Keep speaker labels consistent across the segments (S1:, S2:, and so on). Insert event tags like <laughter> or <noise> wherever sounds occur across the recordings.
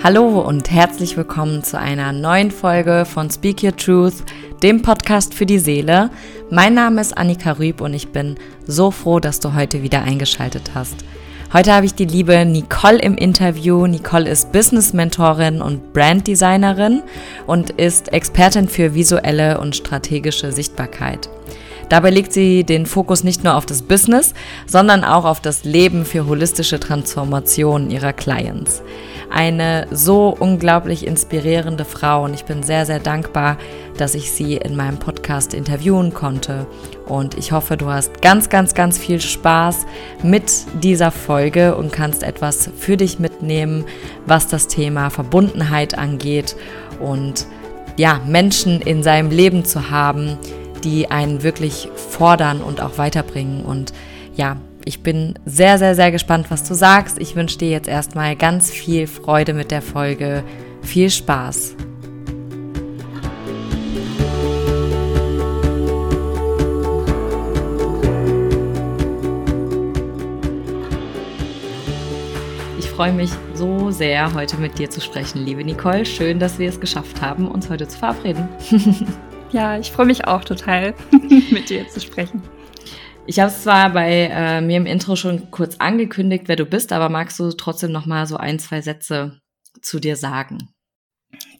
S1: Hallo und herzlich willkommen zu einer neuen Folge von Speak Your Truth, dem Podcast für die Seele. Mein Name ist Annika Rüb und ich bin so froh, dass du heute wieder eingeschaltet hast. Heute habe ich die liebe Nicole im Interview. Nicole ist Business-Mentorin und Brand-Designerin und ist Expertin für visuelle und strategische Sichtbarkeit. Dabei legt sie den Fokus nicht nur auf das Business, sondern auch auf das Leben für holistische Transformation ihrer Clients eine so unglaublich inspirierende Frau und ich bin sehr, sehr dankbar, dass ich sie in meinem Podcast interviewen konnte. Und ich hoffe, du hast ganz, ganz, ganz viel Spaß mit dieser Folge und kannst etwas für dich mitnehmen, was das Thema Verbundenheit angeht und ja, Menschen in seinem Leben zu haben, die einen wirklich fordern und auch weiterbringen. Und ja, ich bin sehr, sehr, sehr gespannt, was du sagst. Ich wünsche dir jetzt erstmal ganz viel Freude mit der Folge. Viel Spaß. Ich freue mich so sehr, heute mit dir zu sprechen, liebe Nicole. Schön, dass wir es geschafft haben, uns heute zu verabreden. <laughs>
S2: ja, ich freue mich auch total, <laughs> mit dir zu sprechen.
S1: Ich habe es zwar bei äh, mir im Intro schon kurz angekündigt, wer du bist, aber magst du trotzdem noch mal so ein, zwei Sätze zu dir sagen?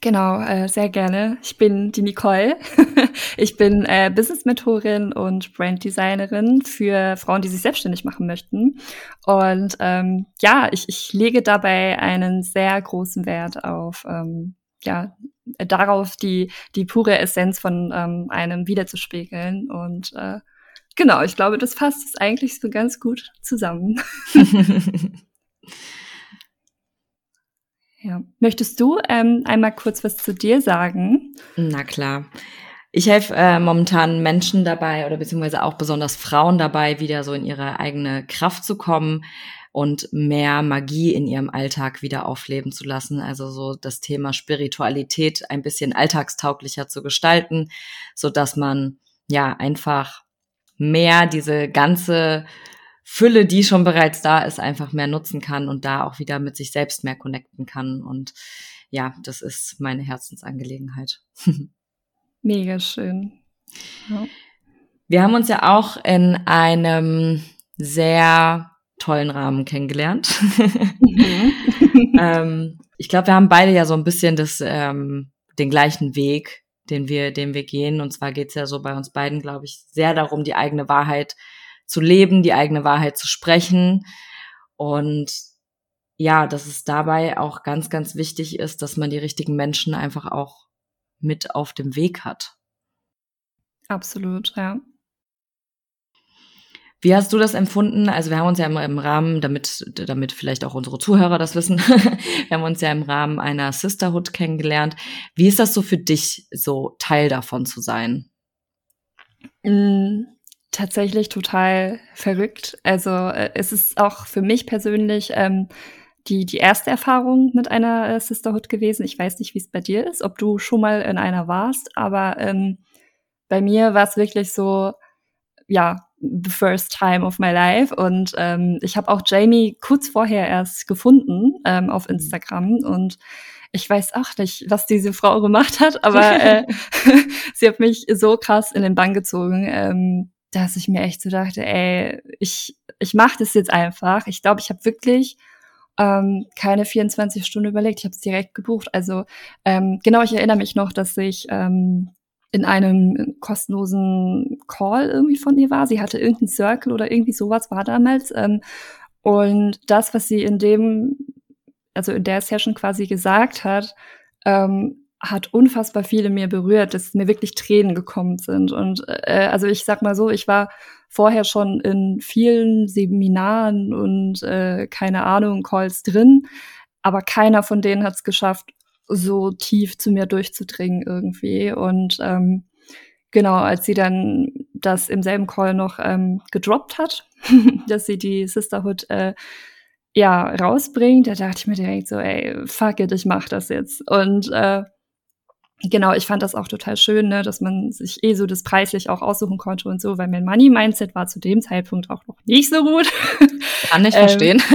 S2: Genau, äh, sehr gerne. Ich bin die Nicole. <laughs> ich bin äh, Business-Mentorin und Brand-Designerin für Frauen, die sich selbstständig machen möchten. Und ähm, ja, ich, ich lege dabei einen sehr großen Wert auf ähm, ja, darauf, die, die pure Essenz von ähm, einem wiederzuspiegeln und äh, Genau, ich glaube, das fasst es eigentlich so ganz gut zusammen. <laughs> ja. Möchtest du ähm, einmal kurz was zu dir sagen?
S1: Na klar. Ich helfe äh, momentan Menschen dabei oder beziehungsweise auch besonders Frauen dabei, wieder so in ihre eigene Kraft zu kommen und mehr Magie in ihrem Alltag wieder aufleben zu lassen. Also so das Thema Spiritualität ein bisschen alltagstauglicher zu gestalten, so dass man ja einfach mehr diese ganze Fülle, die schon bereits da ist, einfach mehr nutzen kann und da auch wieder mit sich selbst mehr connecten kann. Und ja, das ist meine Herzensangelegenheit. <laughs>
S2: Mega schön.
S1: Ja. Wir haben uns ja auch in einem sehr tollen Rahmen kennengelernt. Mhm. <laughs> ähm, ich glaube, wir haben beide ja so ein bisschen das, ähm, den gleichen Weg den wir, den wir gehen. Und zwar geht's ja so bei uns beiden, glaube ich, sehr darum, die eigene Wahrheit zu leben, die eigene Wahrheit zu sprechen. Und ja, dass es dabei auch ganz, ganz wichtig ist, dass man die richtigen Menschen einfach auch mit auf dem Weg hat.
S2: Absolut, ja.
S1: Wie hast du das empfunden? Also wir haben uns ja im Rahmen, damit, damit vielleicht auch unsere Zuhörer das wissen, <laughs> wir haben uns ja im Rahmen einer Sisterhood kennengelernt. Wie ist das so für dich, so Teil davon zu sein?
S2: Mm, tatsächlich total verrückt. Also äh, es ist auch für mich persönlich ähm, die, die erste Erfahrung mit einer äh, Sisterhood gewesen. Ich weiß nicht, wie es bei dir ist, ob du schon mal in einer warst, aber ähm, bei mir war es wirklich so, ja, the first time of my life. Und ähm, ich habe auch Jamie kurz vorher erst gefunden ähm, auf mhm. Instagram und ich weiß auch nicht, was diese Frau gemacht hat, aber <laughs> äh, <laughs> sie hat mich so krass in den Bann gezogen, ähm, dass ich mir echt so dachte, ey, ich, ich mache das jetzt einfach. Ich glaube, ich habe wirklich ähm, keine 24 Stunden überlegt. Ich habe es direkt gebucht. Also ähm, genau, ich erinnere mich noch, dass ich ähm, in einem kostenlosen Call irgendwie von ihr war. Sie hatte irgendeinen Circle oder irgendwie sowas war damals. Ähm, und das, was sie in dem, also in der Session quasi gesagt hat, ähm, hat unfassbar viele mir berührt, dass mir wirklich Tränen gekommen sind. Und äh, also ich sag mal so, ich war vorher schon in vielen Seminaren und äh, keine Ahnung, Calls drin, aber keiner von denen hat es geschafft, so tief zu mir durchzudringen irgendwie. Und ähm, genau, als sie dann das im selben Call noch ähm, gedroppt hat, <laughs> dass sie die Sisterhood äh, ja rausbringt, da dachte ich mir direkt so, ey, fuck it, ich mach das jetzt. Und äh, genau, ich fand das auch total schön, ne, dass man sich eh so das preislich auch aussuchen konnte und so, weil mein Money-Mindset war zu dem Zeitpunkt auch noch nicht so gut.
S1: Kann ich <laughs> verstehen. <laughs>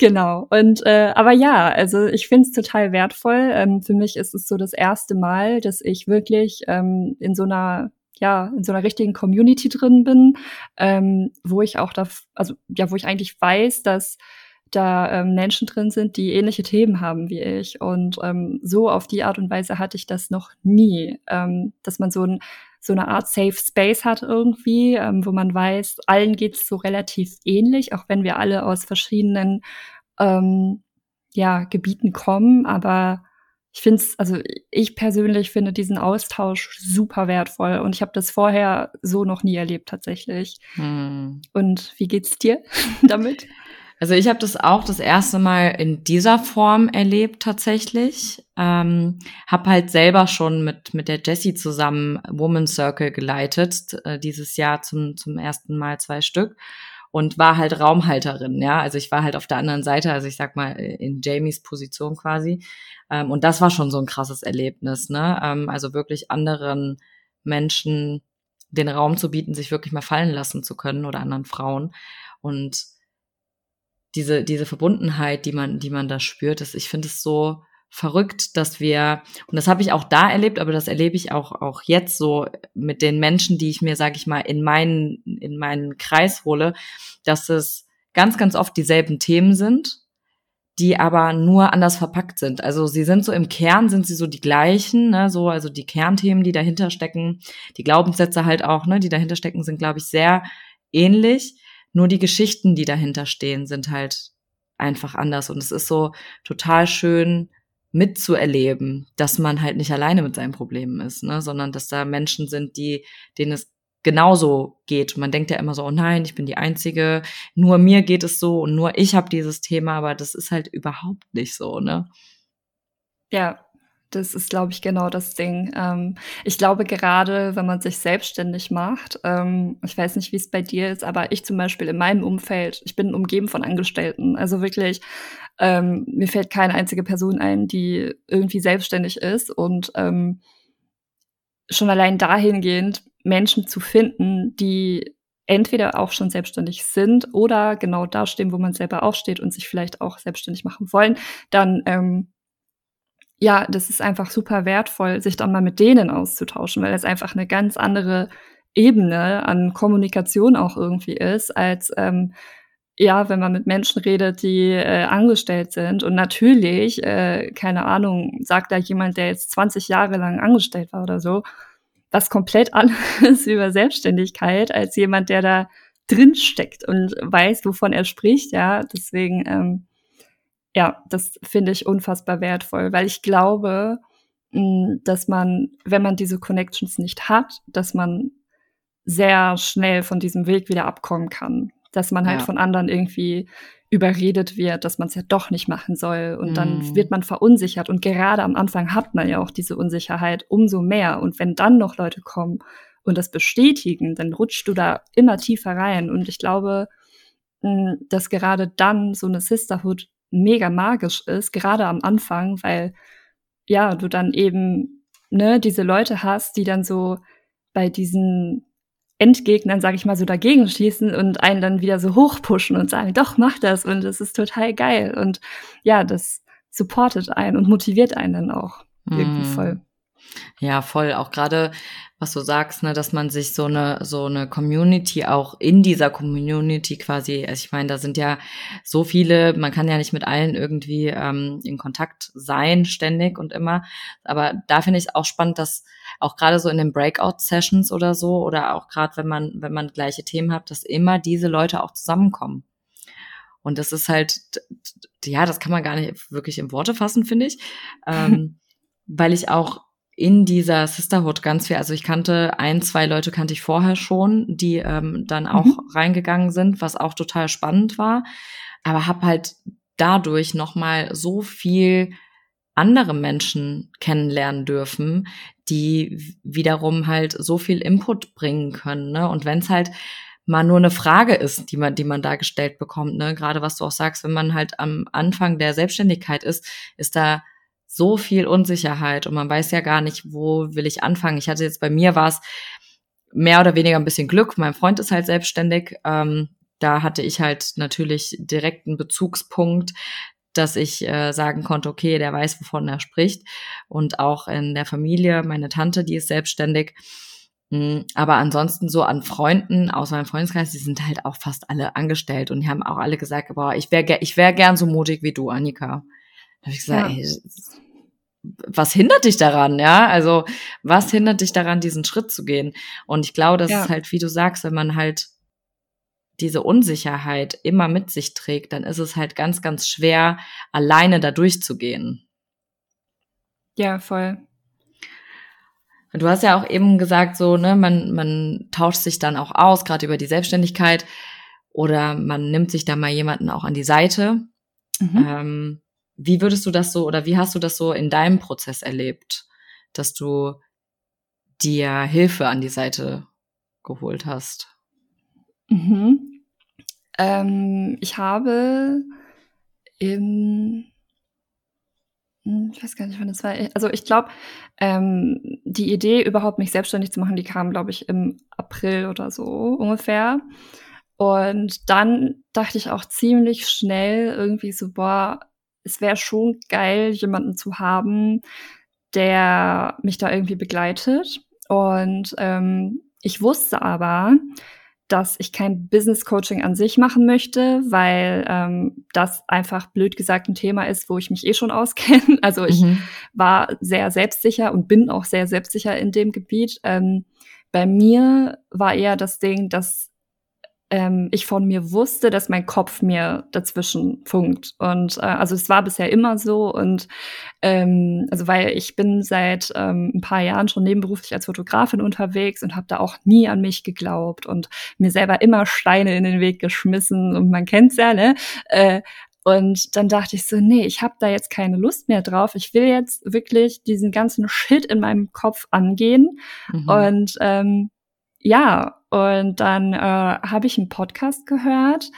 S2: Genau. Und äh, aber ja, also ich finde es total wertvoll. Ähm, für mich ist es so das erste Mal, dass ich wirklich ähm, in so einer ja in so einer richtigen Community drin bin, ähm, wo ich auch da, also ja, wo ich eigentlich weiß, dass da ähm, Menschen drin sind, die ähnliche Themen haben wie ich. Und ähm, so auf die Art und Weise hatte ich das noch nie, ähm, dass man so, ein, so eine Art Safe Space hat irgendwie, ähm, wo man weiß, allen geht's so relativ ähnlich, auch wenn wir alle aus verschiedenen ähm, ja, Gebieten kommen. Aber ich finde es, also ich persönlich finde diesen Austausch super wertvoll und ich habe das vorher so noch nie erlebt tatsächlich. Hm. Und wie geht's dir <laughs> damit?
S1: Also ich habe das auch das erste Mal in dieser Form erlebt tatsächlich. Ähm, habe halt selber schon mit mit der Jessie zusammen Woman Circle geleitet äh, dieses Jahr zum zum ersten Mal zwei Stück und war halt Raumhalterin. Ja, also ich war halt auf der anderen Seite, also ich sag mal in Jamies Position quasi. Ähm, und das war schon so ein krasses Erlebnis. Ne, ähm, also wirklich anderen Menschen den Raum zu bieten, sich wirklich mal fallen lassen zu können oder anderen Frauen und diese, diese Verbundenheit, die man, die man da spürt, ist, ich finde es so verrückt, dass wir, und das habe ich auch da erlebt, aber das erlebe ich auch, auch jetzt so mit den Menschen, die ich mir, sage ich mal, in meinen, in meinen Kreis hole, dass es ganz, ganz oft dieselben Themen sind, die aber nur anders verpackt sind. Also sie sind so im Kern, sind sie so die gleichen, ne, so, also die Kernthemen, die dahinter stecken, die Glaubenssätze halt auch, ne, die dahinter stecken, sind, glaube ich, sehr ähnlich. Nur die Geschichten, die dahinter stehen, sind halt einfach anders. Und es ist so total schön mitzuerleben, dass man halt nicht alleine mit seinen Problemen ist, ne? sondern dass da Menschen sind, die, denen es genauso geht. Man denkt ja immer so, oh nein, ich bin die Einzige, nur mir geht es so und nur ich habe dieses Thema, aber das ist halt überhaupt nicht so, ne?
S2: Ja, das ist, glaube ich, genau das Ding. Ähm, ich glaube, gerade wenn man sich selbstständig macht, ähm, ich weiß nicht, wie es bei dir ist, aber ich zum Beispiel in meinem Umfeld, ich bin umgeben von Angestellten. Also wirklich, ähm, mir fällt keine einzige Person ein, die irgendwie selbstständig ist. Und ähm, schon allein dahingehend, Menschen zu finden, die entweder auch schon selbstständig sind oder genau da stehen, wo man selber auch steht und sich vielleicht auch selbstständig machen wollen, dann ähm, ja, das ist einfach super wertvoll, sich dann mal mit denen auszutauschen, weil es einfach eine ganz andere Ebene an Kommunikation auch irgendwie ist, als ähm, ja, wenn man mit Menschen redet, die äh, angestellt sind. Und natürlich, äh, keine Ahnung, sagt da jemand, der jetzt 20 Jahre lang angestellt war oder so, was komplett <laughs> anderes über Selbstständigkeit als jemand, der da drin steckt und weiß, wovon er spricht. Ja, deswegen ähm, ja, das finde ich unfassbar wertvoll, weil ich glaube, hm, dass man, wenn man diese Connections nicht hat, dass man sehr schnell von diesem Weg wieder abkommen kann. Dass man halt ja. von anderen irgendwie überredet wird, dass man es ja doch nicht machen soll. Und mm. dann mhm. wird man verunsichert. Und gerade am Anfang hat man ja auch diese Unsicherheit umso mehr. Und wenn dann noch Leute kommen und das bestätigen, dann rutschst du da immer tiefer rein. Und ich glaube, hm, dass gerade dann so eine Sisterhood mega magisch ist, gerade am Anfang, weil ja, du dann eben ne, diese Leute hast, die dann so bei diesen Endgegnern, sag ich mal, so dagegen schießen und einen dann wieder so hochpushen und sagen, doch, mach das und das ist total geil. Und ja, das supportet einen und motiviert einen dann auch irgendwie mm. voll.
S1: Ja, voll. Auch gerade, was du sagst, ne, dass man sich so eine so eine Community auch in dieser Community quasi, also ich meine, da sind ja so viele, man kann ja nicht mit allen irgendwie ähm, in Kontakt sein ständig und immer, aber da finde ich es auch spannend, dass auch gerade so in den Breakout-Sessions oder so oder auch gerade wenn man wenn man gleiche Themen hat, dass immer diese Leute auch zusammenkommen. Und das ist halt, ja, das kann man gar nicht wirklich in Worte fassen, finde ich, ähm, <laughs> weil ich auch in dieser Sisterhood ganz viel, also ich kannte ein, zwei Leute kannte ich vorher schon, die ähm, dann auch mhm. reingegangen sind, was auch total spannend war, aber habe halt dadurch noch mal so viel andere Menschen kennenlernen dürfen, die wiederum halt so viel Input bringen können. Ne? Und wenn es halt mal nur eine Frage ist, die man, die man da gestellt bekommt, ne? Gerade was du auch sagst, wenn man halt am Anfang der Selbstständigkeit ist, ist da so viel Unsicherheit und man weiß ja gar nicht, wo will ich anfangen. Ich hatte jetzt bei mir war es mehr oder weniger ein bisschen Glück. Mein Freund ist halt selbstständig. Ähm, da hatte ich halt natürlich direkt einen Bezugspunkt, dass ich äh, sagen konnte, okay, der weiß, wovon er spricht. Und auch in der Familie, meine Tante, die ist selbstständig. Mm, aber ansonsten so an Freunden, außer meinem Freundeskreis, die sind halt auch fast alle angestellt und die haben auch alle gesagt, boah, ich wäre ich wär gern so mutig wie du, Annika. Habe ich gesagt, ja. ey, was hindert dich daran, ja? Also, was hindert dich daran, diesen Schritt zu gehen? Und ich glaube, das ja. ist halt, wie du sagst, wenn man halt diese Unsicherheit immer mit sich trägt, dann ist es halt ganz, ganz schwer, alleine da durchzugehen.
S2: Ja, voll.
S1: Du hast ja auch eben gesagt, so, ne, man, man tauscht sich dann auch aus, gerade über die Selbstständigkeit, oder man nimmt sich da mal jemanden auch an die Seite. Mhm. Ähm, wie würdest du das so oder wie hast du das so in deinem Prozess erlebt, dass du dir Hilfe an die Seite geholt hast?
S2: Mhm. Ähm, ich habe im hm, ich weiß gar nicht, wann das war. Also ich glaube, ähm, die Idee, überhaupt mich selbstständig zu machen, die kam, glaube ich, im April oder so ungefähr. Und dann dachte ich auch ziemlich schnell irgendwie so, boah, es wäre schon geil, jemanden zu haben, der mich da irgendwie begleitet. Und ähm, ich wusste aber, dass ich kein Business Coaching an sich machen möchte, weil ähm, das einfach blöd gesagt ein Thema ist, wo ich mich eh schon auskenne. <laughs> Also ich mhm. war sehr selbstsicher und bin auch sehr selbstsicher in dem Gebiet. Ähm, bei mir war eher das Ding, dass ähm, ich von mir wusste, dass mein Kopf mir dazwischen funkt. Und äh, also es war bisher immer so. Und ähm, also weil ich bin seit ähm, ein paar Jahren schon nebenberuflich als Fotografin unterwegs und habe da auch nie an mich geglaubt und mir selber immer Steine in den Weg geschmissen. Und man kennt's ja, ne? Äh, und dann dachte ich so, nee, ich habe da jetzt keine Lust mehr drauf. Ich will jetzt wirklich diesen ganzen Shit in meinem Kopf angehen. Mhm. Und ähm, ja, und dann äh, habe ich einen Podcast gehört.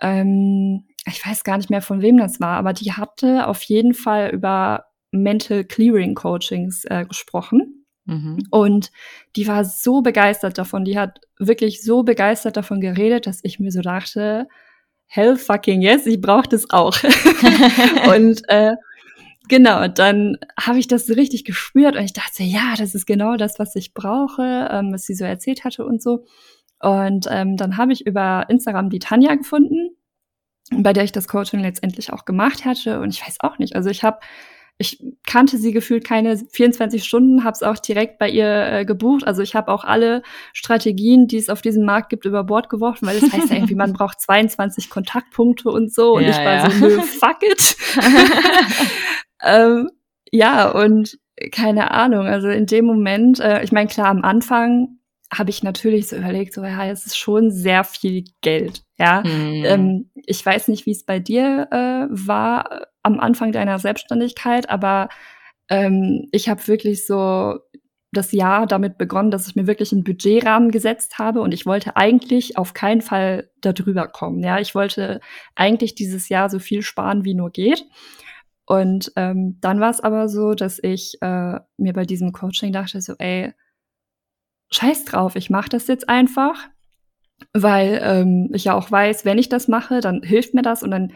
S2: Ähm, ich weiß gar nicht mehr, von wem das war, aber die hatte auf jeden Fall über Mental Clearing Coachings äh, gesprochen. Mhm. Und die war so begeistert davon, die hat wirklich so begeistert davon geredet, dass ich mir so dachte, hell fucking yes, ich brauche das auch. <laughs> und äh, Genau, dann habe ich das so richtig gespürt und ich dachte, ja, das ist genau das, was ich brauche, ähm, was sie so erzählt hatte und so. Und ähm, dann habe ich über Instagram die Tanja gefunden, bei der ich das Coaching letztendlich auch gemacht hatte. Und ich weiß auch nicht, also ich habe ich kannte sie gefühlt keine 24 Stunden, habe es auch direkt bei ihr äh, gebucht. Also ich habe auch alle Strategien, die es auf diesem Markt gibt, über Bord geworfen, weil das heißt ja irgendwie, man braucht 22 Kontaktpunkte und so. Und ja, ich war ja. so, nö, fuck it. <laughs> <laughs> ähm, ja, und keine Ahnung. Also in dem Moment, äh, ich meine, klar, am Anfang habe ich natürlich so überlegt, so ja, es ist schon sehr viel Geld. Ja, mhm. ähm, ich weiß nicht, wie es bei dir äh, war am Anfang deiner Selbstständigkeit, aber ähm, ich habe wirklich so das Jahr damit begonnen, dass ich mir wirklich einen Budgetrahmen gesetzt habe und ich wollte eigentlich auf keinen Fall darüber kommen. Ja, ich wollte eigentlich dieses Jahr so viel sparen, wie nur geht. Und ähm, dann war es aber so, dass ich äh, mir bei diesem Coaching dachte, so, ey, scheiß drauf, ich mache das jetzt einfach, weil ähm, ich ja auch weiß, wenn ich das mache, dann hilft mir das und dann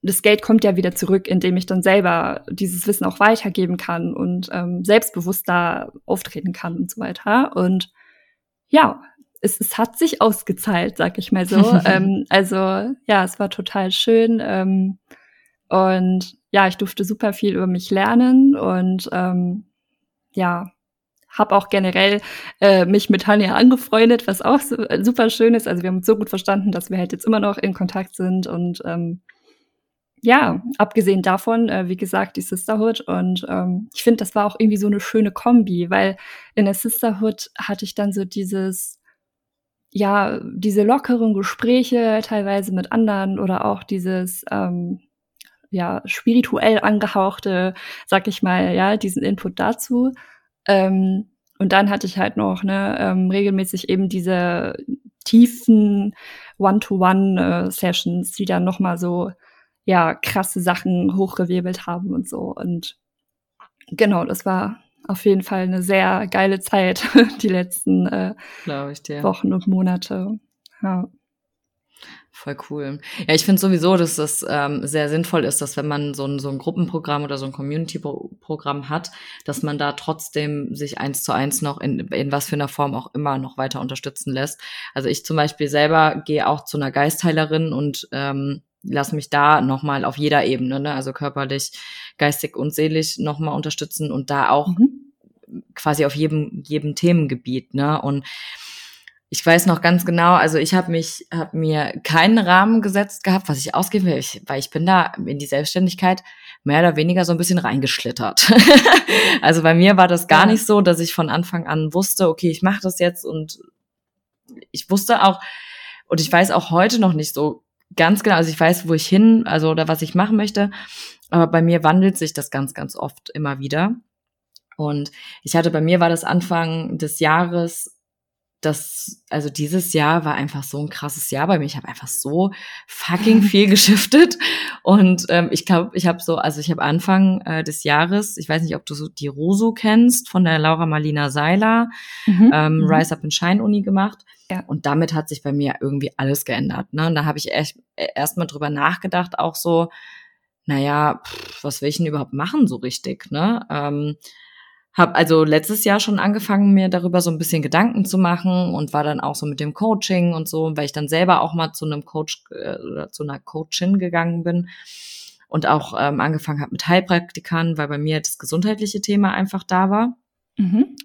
S2: das Geld kommt ja wieder zurück, indem ich dann selber dieses Wissen auch weitergeben kann und ähm, selbstbewusster auftreten kann und so weiter. Und ja, es, es hat sich ausgezahlt, sag ich mal so. <laughs> ähm, also ja, es war total schön. Ähm, und ja, ich durfte super viel über mich lernen und ähm, ja, habe auch generell äh, mich mit Tanja angefreundet, was auch so, äh, super schön ist. Also wir haben uns so gut verstanden, dass wir halt jetzt immer noch in Kontakt sind und ähm, ja, abgesehen davon, äh, wie gesagt, die Sisterhood und ähm, ich finde, das war auch irgendwie so eine schöne Kombi, weil in der Sisterhood hatte ich dann so dieses ja, diese lockeren Gespräche teilweise mit anderen oder auch dieses ähm, ja, spirituell angehauchte, sag ich mal, ja, diesen Input dazu. Ähm, und dann hatte ich halt noch ne, ähm, regelmäßig eben diese tiefen One-to-One-Sessions, die dann noch mal so ja krasse Sachen hochgewirbelt haben und so. Und genau, das war auf jeden Fall eine sehr geile Zeit, <laughs> die letzten äh, Wochen und Monate. Ja.
S1: Voll cool. Ja, ich finde sowieso, dass das ähm, sehr sinnvoll ist, dass wenn man so ein, so ein Gruppenprogramm oder so ein Community-Programm hat, dass man da trotzdem sich eins zu eins noch in, in was für einer Form auch immer noch weiter unterstützen lässt. Also ich zum Beispiel selber gehe auch zu einer Geistheilerin und ähm, lass mich da nochmal auf jeder Ebene, ne, also körperlich, geistig und seelisch nochmal unterstützen und da auch mhm. quasi auf jedem, jedem Themengebiet, ne? Und ich weiß noch ganz genau, also ich habe mich, habe mir keinen Rahmen gesetzt gehabt, was ich ausgeben will, ich, weil ich bin da in die Selbstständigkeit mehr oder weniger so ein bisschen reingeschlittert. <laughs> also bei mir war das gar ja. nicht so, dass ich von Anfang an wusste, okay, ich mache das jetzt und ich wusste auch und ich weiß auch heute noch nicht so ganz genau, also ich weiß, wo ich hin, also oder was ich machen möchte, aber bei mir wandelt sich das ganz, ganz oft immer wieder. Und ich hatte bei mir war das Anfang des Jahres das, also dieses Jahr war einfach so ein krasses Jahr bei mir. Ich habe einfach so fucking viel <laughs> geschiftet. Und ähm, ich glaube, ich habe so, also ich habe Anfang äh, des Jahres, ich weiß nicht, ob du so die Rosu kennst, von der Laura Marlina Seiler, mhm. ähm, mhm. Rise Up in Shine Uni gemacht. Ja. Und damit hat sich bei mir irgendwie alles geändert. Ne? Und da habe ich echt äh, erstmal drüber nachgedacht, auch so, naja, pff, was will ich denn überhaupt machen so richtig? Ne? Ähm, habe also letztes Jahr schon angefangen, mir darüber so ein bisschen Gedanken zu machen und war dann auch so mit dem Coaching und so, weil ich dann selber auch mal zu einem Coach äh, oder zu einer Coachin gegangen bin und auch ähm, angefangen habe mit Heilpraktikern, weil bei mir das gesundheitliche Thema einfach da war. Mhm.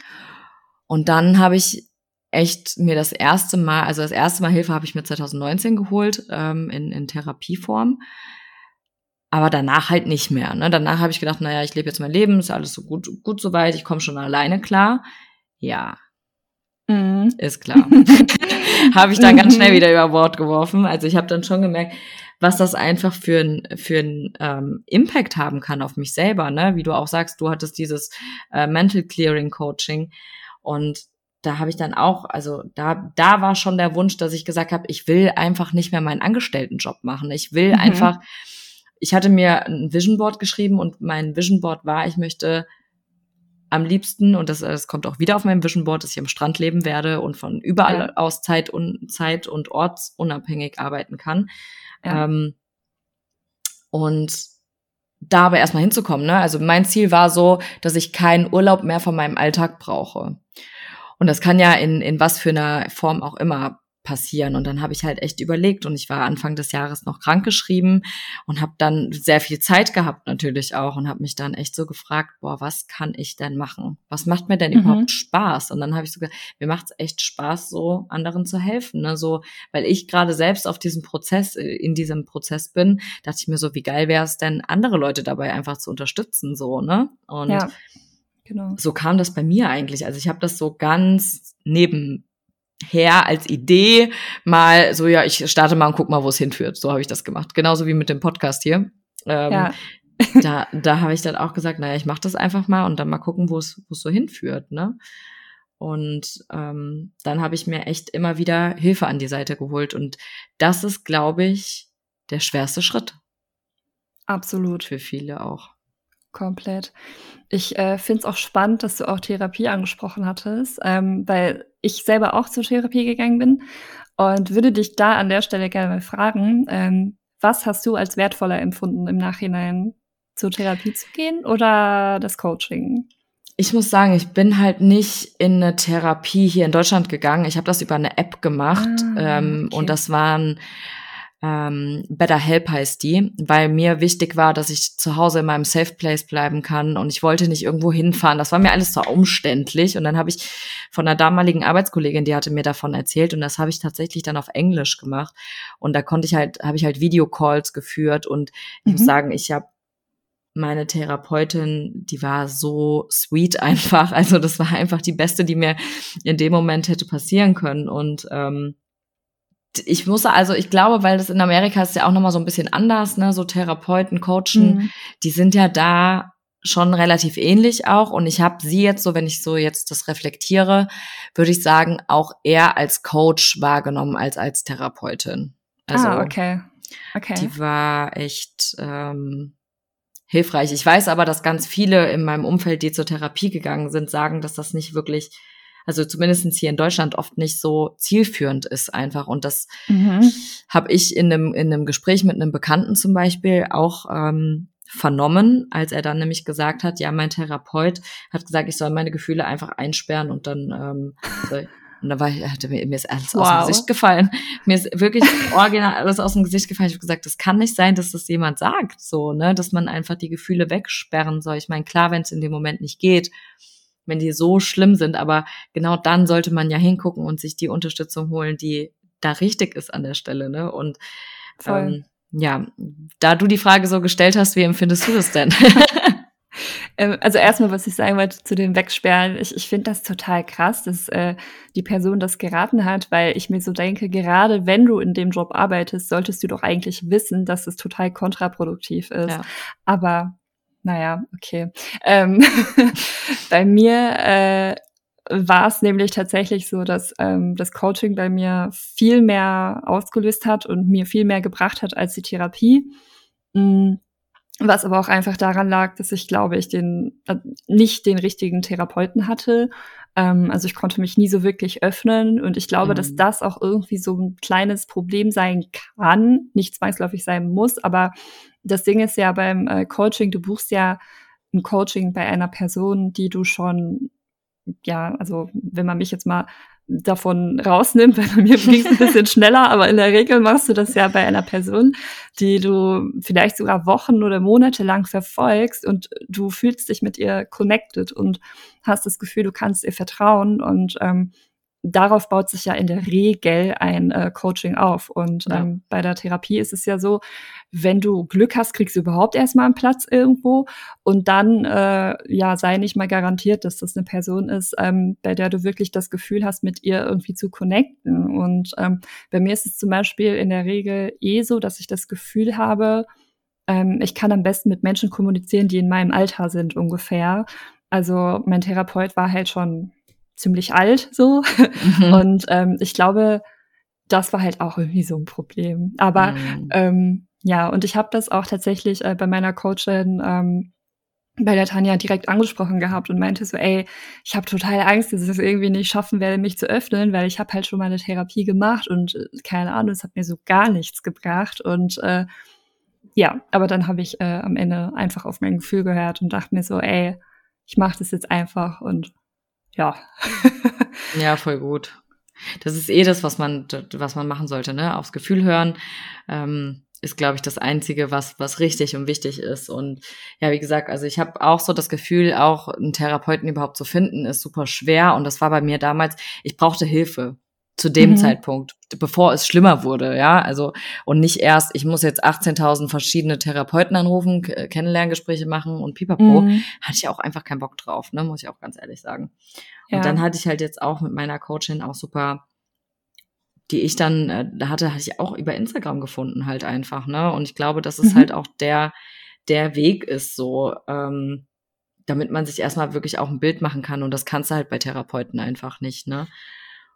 S1: Und dann habe ich echt mir das erste Mal, also das erste Mal Hilfe habe ich mir 2019 geholt ähm, in, in Therapieform aber danach halt nicht mehr. Ne? Danach habe ich gedacht, naja, ich lebe jetzt mein Leben, ist alles so gut, gut soweit, ich komme schon alleine klar. Ja, mhm. ist klar. <laughs> habe ich dann ganz schnell mhm. wieder über Bord geworfen. Also ich habe dann schon gemerkt, was das einfach für ein für ein ähm, Impact haben kann auf mich selber. Ne? Wie du auch sagst, du hattest dieses äh, Mental Clearing Coaching und da habe ich dann auch, also da, da war schon der Wunsch, dass ich gesagt habe, ich will einfach nicht mehr meinen Angestelltenjob machen. Ich will mhm. einfach ich hatte mir ein Vision Board geschrieben und mein Vision Board war, ich möchte am liebsten, und das, das kommt auch wieder auf meinem Vision Board, dass ich am Strand leben werde und von überall ja. aus Zeit und, Zeit und ortsunabhängig arbeiten kann. Ja. Ähm, und da aber erstmal hinzukommen, ne? Also mein Ziel war so, dass ich keinen Urlaub mehr von meinem Alltag brauche. Und das kann ja in, in was für einer Form auch immer passieren. Und dann habe ich halt echt überlegt und ich war Anfang des Jahres noch krankgeschrieben und habe dann sehr viel Zeit gehabt natürlich auch und habe mich dann echt so gefragt, boah, was kann ich denn machen? Was macht mir denn mhm. überhaupt Spaß? Und dann habe ich so gesagt, mir macht es echt Spaß, so anderen zu helfen. Ne? So, weil ich gerade selbst auf diesem Prozess, äh, in diesem Prozess bin, dachte ich mir so, wie geil wäre es denn, andere Leute dabei einfach zu unterstützen, so, ne? Und ja. Genau. So kam das bei mir eigentlich. Also ich habe das so ganz neben her als Idee mal so, ja, ich starte mal und guck mal, wo es hinführt. So habe ich das gemacht. Genauso wie mit dem Podcast hier. Ähm, ja. <laughs> da da habe ich dann auch gesagt, naja, ich mache das einfach mal und dann mal gucken, wo es wo es so hinführt. Ne? Und ähm, dann habe ich mir echt immer wieder Hilfe an die Seite geholt. Und das ist, glaube ich, der schwerste Schritt.
S2: Absolut.
S1: Für viele auch.
S2: Komplett. Ich äh, finde es auch spannend, dass du auch Therapie angesprochen hattest, ähm, weil ich selber auch zur Therapie gegangen bin und würde dich da an der Stelle gerne mal fragen, ähm, was hast du als wertvoller empfunden im Nachhinein, zur Therapie zu gehen oder das Coaching?
S1: Ich muss sagen, ich bin halt nicht in eine Therapie hier in Deutschland gegangen. Ich habe das über eine App gemacht ah, ähm, okay. und das waren ähm, Better Help heißt die, weil mir wichtig war, dass ich zu Hause in meinem Safe Place bleiben kann und ich wollte nicht irgendwo hinfahren. Das war mir alles so umständlich und dann habe ich von einer damaligen Arbeitskollegin, die hatte mir davon erzählt und das habe ich tatsächlich dann auf Englisch gemacht und da konnte ich halt, habe ich halt Videocalls geführt und ich mhm. muss sagen, ich habe meine Therapeutin, die war so sweet <laughs> einfach. Also das war einfach die beste, die mir in dem Moment hätte passieren können und ähm, ich muss also, ich glaube, weil das in Amerika ist ja auch nochmal so ein bisschen anders, ne, so Therapeuten, Coachen, mhm. die sind ja da schon relativ ähnlich auch. Und ich habe sie jetzt so, wenn ich so jetzt das reflektiere, würde ich sagen, auch eher als Coach wahrgenommen als als Therapeutin. Also,
S2: ah, okay. Okay.
S1: Die war echt ähm, hilfreich. Ich weiß aber, dass ganz viele in meinem Umfeld, die zur Therapie gegangen sind, sagen, dass das nicht wirklich also zumindestens hier in Deutschland oft nicht so zielführend ist einfach. Und das mhm. habe ich in einem, in einem Gespräch mit einem Bekannten zum Beispiel auch ähm, vernommen, als er dann nämlich gesagt hat, ja, mein Therapeut hat gesagt, ich soll meine Gefühle einfach einsperren und dann ähm, soll, und da war ich, hatte mir, mir ist alles wow. aus dem Gesicht gefallen. Mir ist wirklich original alles aus dem Gesicht gefallen. Ich habe gesagt, das kann nicht sein, dass das jemand sagt, so, ne, dass man einfach die Gefühle wegsperren soll. Ich meine, klar, wenn es in dem Moment nicht geht, wenn die so schlimm sind. Aber genau dann sollte man ja hingucken und sich die Unterstützung holen, die da richtig ist an der Stelle. Ne? Und ähm, ja, da du die Frage so gestellt hast, wie empfindest du das denn? <laughs> <laughs>
S2: Ähm, also erstmal, was ich sagen wollte zu dem Wegsperren, ich, ich finde das total krass, dass äh, die Person das geraten hat, weil ich mir so denke, gerade wenn du in dem Job arbeitest, solltest du doch eigentlich wissen, dass es total kontraproduktiv ist. Ja. Aber naja, okay. Ähm, <laughs> bei mir äh, war es nämlich tatsächlich so, dass ähm, das Coaching bei mir viel mehr ausgelöst hat und mir viel mehr gebracht hat als die Therapie. Mhm. Was aber auch einfach daran lag, dass ich glaube, ich den äh, nicht den richtigen Therapeuten hatte. Ähm, also ich konnte mich nie so wirklich öffnen und ich glaube, mhm. dass das auch irgendwie so ein kleines Problem sein kann, nicht zwangsläufig sein muss, aber das Ding ist ja beim äh, Coaching, du buchst ja ein Coaching bei einer Person, die du schon, ja, also wenn man mich jetzt mal davon rausnimmt, weil <laughs> bei mir ging es ein bisschen schneller, aber in der Regel machst du das ja bei einer Person, die du vielleicht sogar Wochen oder Monate lang verfolgst und du fühlst dich mit ihr connected und hast das Gefühl, du kannst ihr vertrauen und ähm, darauf baut sich ja in der Regel ein äh, Coaching auf. Und ja. ähm, bei der Therapie ist es ja so, wenn du Glück hast, kriegst du überhaupt erstmal einen Platz irgendwo und dann äh, ja sei nicht mal garantiert, dass das eine Person ist, ähm, bei der du wirklich das Gefühl hast, mit ihr irgendwie zu connecten. Und ähm, bei mir ist es zum Beispiel in der Regel eh so, dass ich das Gefühl habe, ähm, ich kann am besten mit Menschen kommunizieren, die in meinem Alter sind ungefähr. Also mein Therapeut war halt schon ziemlich alt so. Mhm. Und ähm, ich glaube, das war halt auch irgendwie so ein Problem. Aber mhm. ähm, ja, und ich habe das auch tatsächlich äh, bei meiner Coachin ähm, bei der Tanja direkt angesprochen gehabt und meinte so, ey, ich habe total Angst, dass ich es irgendwie nicht schaffen werde, mich zu öffnen, weil ich habe halt schon mal eine Therapie gemacht und äh, keine Ahnung, es hat mir so gar nichts gebracht und äh, ja, aber dann habe ich äh, am Ende einfach auf mein Gefühl gehört und dachte mir so, ey, ich mache das jetzt einfach und ja. <laughs>
S1: ja, voll gut. Das ist eh das, was man, was man machen sollte, ne? Aufs Gefühl hören. Ähm, ist, glaube ich, das Einzige, was, was richtig und wichtig ist. Und ja, wie gesagt, also ich habe auch so das Gefühl, auch einen Therapeuten überhaupt zu finden, ist super schwer. Und das war bei mir damals, ich brauchte Hilfe zu dem mhm. Zeitpunkt, bevor es schlimmer wurde, ja, also und nicht erst, ich muss jetzt 18.000 verschiedene Therapeuten anrufen, Kennenlerngespräche machen und pipapo, mhm. hatte ich auch einfach keinen Bock drauf, ne, muss ich auch ganz ehrlich sagen. Ja. Und dann hatte ich halt jetzt auch mit meiner Coachin auch super die ich dann äh, hatte, hatte ich auch über Instagram gefunden halt einfach, ne? Und ich glaube, dass es mhm. halt auch der, der Weg ist so, ähm, damit man sich erstmal wirklich auch ein Bild machen kann. Und das kannst du halt bei Therapeuten einfach nicht, ne?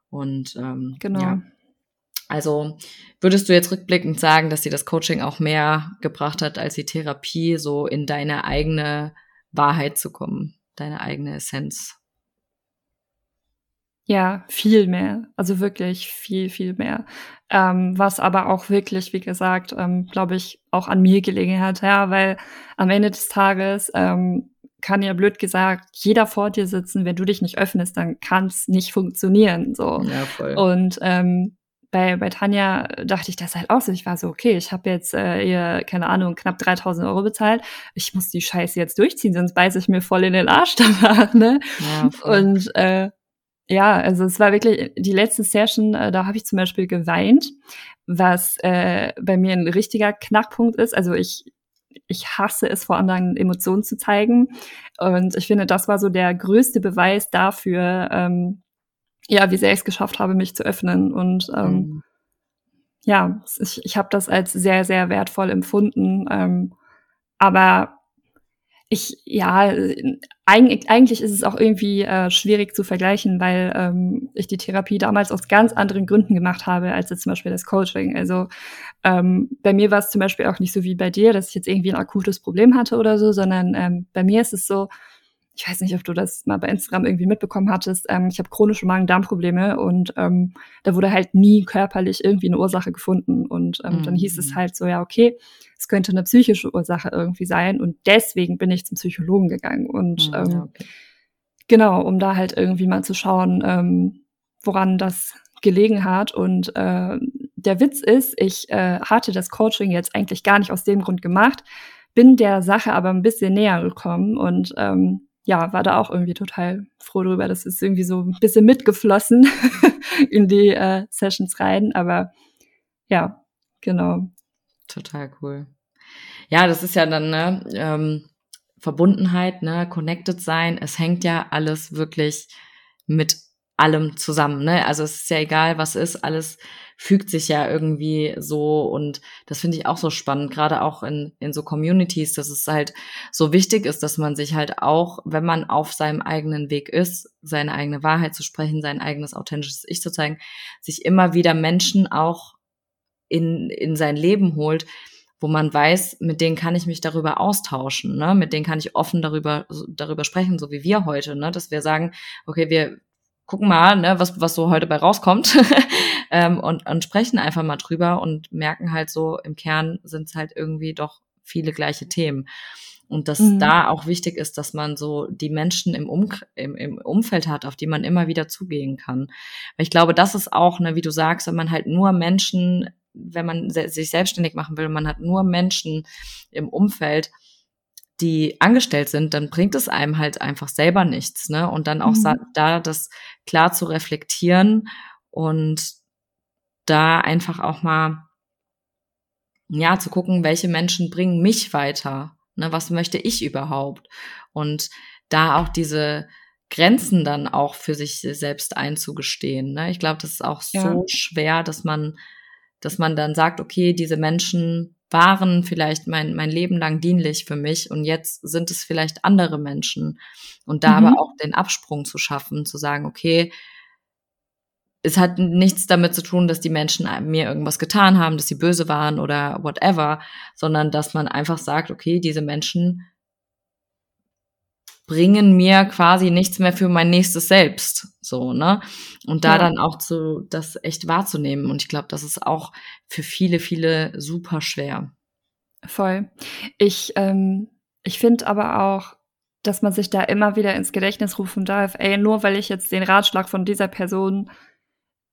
S1: Und ähm, genau. Ja. Also würdest du jetzt rückblickend sagen, dass dir das Coaching auch mehr gebracht hat als die Therapie, so in deine eigene Wahrheit zu kommen, deine eigene Essenz?
S2: Ja, viel mehr. Also wirklich viel, viel mehr. Ähm, was aber auch wirklich, wie gesagt, ähm, glaube ich, auch an mir gelegen hat, ja, weil am Ende des Tages ähm, kann ja blöd gesagt jeder vor dir sitzen, wenn du dich nicht öffnest, dann kann es nicht funktionieren. So. Ja, voll. Und ähm, bei, bei Tanja dachte ich das halt auch so. Ich war so, okay, ich habe jetzt äh, ihr, keine Ahnung, knapp 3000 Euro bezahlt. Ich muss die Scheiße jetzt durchziehen, sonst beiße ich mir voll in den Arsch <laughs> danach. Ne? Ja, voll. Und äh, ja, also es war wirklich die letzte Session, äh, da habe ich zum Beispiel geweint, was äh, bei mir ein richtiger Knackpunkt ist. Also ich ich hasse es, vor anderen Emotionen zu zeigen. Und ich finde, das war so der größte Beweis dafür, ähm, ja, wie sehr ich es geschafft habe, mich zu öffnen. Und ähm, mhm. ja, ich, ich habe das als sehr, sehr wertvoll empfunden. Ähm, aber ich, ja, eigentlich, eigentlich ist es auch irgendwie äh, schwierig zu vergleichen, weil ähm, ich die Therapie damals aus ganz anderen Gründen gemacht habe, als jetzt zum Beispiel das Coaching. Also ähm, bei mir war es zum Beispiel auch nicht so wie bei dir, dass ich jetzt irgendwie ein akutes Problem hatte oder so, sondern ähm, bei mir ist es so, ich weiß nicht, ob du das mal bei Instagram irgendwie mitbekommen hattest, ähm, ich habe chronische Magen-Darm-Probleme und ähm, da wurde halt nie körperlich irgendwie eine Ursache gefunden. Und ähm, mhm. dann hieß es mhm. halt so, ja, okay, es könnte eine psychische Ursache irgendwie sein und deswegen bin ich zum Psychologen gegangen. Und mhm, ähm, okay. genau, um da halt irgendwie mal zu schauen, ähm, woran das gelegen hat. Und äh, der Witz ist, ich äh, hatte das Coaching jetzt eigentlich gar nicht aus dem Grund gemacht, bin der Sache aber ein bisschen näher gekommen und ähm, ja, war da auch irgendwie total froh drüber. Das ist irgendwie so ein bisschen mitgeflossen <laughs> in die äh, Sessions rein. Aber ja, genau.
S1: Total cool. Ja, das ist ja dann, ne, ähm, Verbundenheit, ne, connected sein. Es hängt ja alles wirklich mit allem zusammen, ne? Also es ist ja egal, was ist, alles fügt sich ja irgendwie so und das finde ich auch so spannend, gerade auch in, in so Communities, dass es halt so wichtig ist, dass man sich halt auch, wenn man auf seinem eigenen Weg ist, seine eigene Wahrheit zu sprechen, sein eigenes authentisches Ich zu zeigen, sich immer wieder Menschen auch in, in sein Leben holt, wo man weiß, mit denen kann ich mich darüber austauschen, ne? mit denen kann ich offen darüber, darüber sprechen, so wie wir heute, ne? dass wir sagen, okay, wir, gucken mal, ne, was, was so heute bei rauskommt <laughs> ähm, und, und sprechen einfach mal drüber und merken halt so, im Kern sind es halt irgendwie doch viele gleiche Themen. Und dass mhm. da auch wichtig ist, dass man so die Menschen im, um im, im Umfeld hat, auf die man immer wieder zugehen kann. Weil ich glaube, das ist auch, ne, wie du sagst, wenn man halt nur Menschen, wenn man se sich selbstständig machen will, man hat nur Menschen im Umfeld, die angestellt sind, dann bringt es einem halt einfach selber nichts, ne? Und dann auch mhm. da das klar zu reflektieren und da einfach auch mal ja zu gucken, welche Menschen bringen mich weiter, ne? Was möchte ich überhaupt? Und da auch diese Grenzen dann auch für sich selbst einzugestehen. Ne? Ich glaube, das ist auch ja. so schwer, dass man, dass man dann sagt, okay, diese Menschen waren vielleicht mein, mein Leben lang dienlich für mich und jetzt sind es vielleicht andere Menschen. Und da mhm. aber auch den Absprung zu schaffen, zu sagen, okay, es hat nichts damit zu tun, dass die Menschen mir irgendwas getan haben, dass sie böse waren oder whatever, sondern dass man einfach sagt, okay, diese Menschen bringen mir quasi nichts mehr für mein nächstes Selbst, so, ne? Und da ja. dann auch zu, das echt wahrzunehmen. Und ich glaube, das ist auch für viele, viele super schwer.
S2: Voll. Ich, ähm, ich finde aber auch, dass man sich da immer wieder ins Gedächtnis rufen darf, ey, nur weil ich jetzt den Ratschlag von dieser Person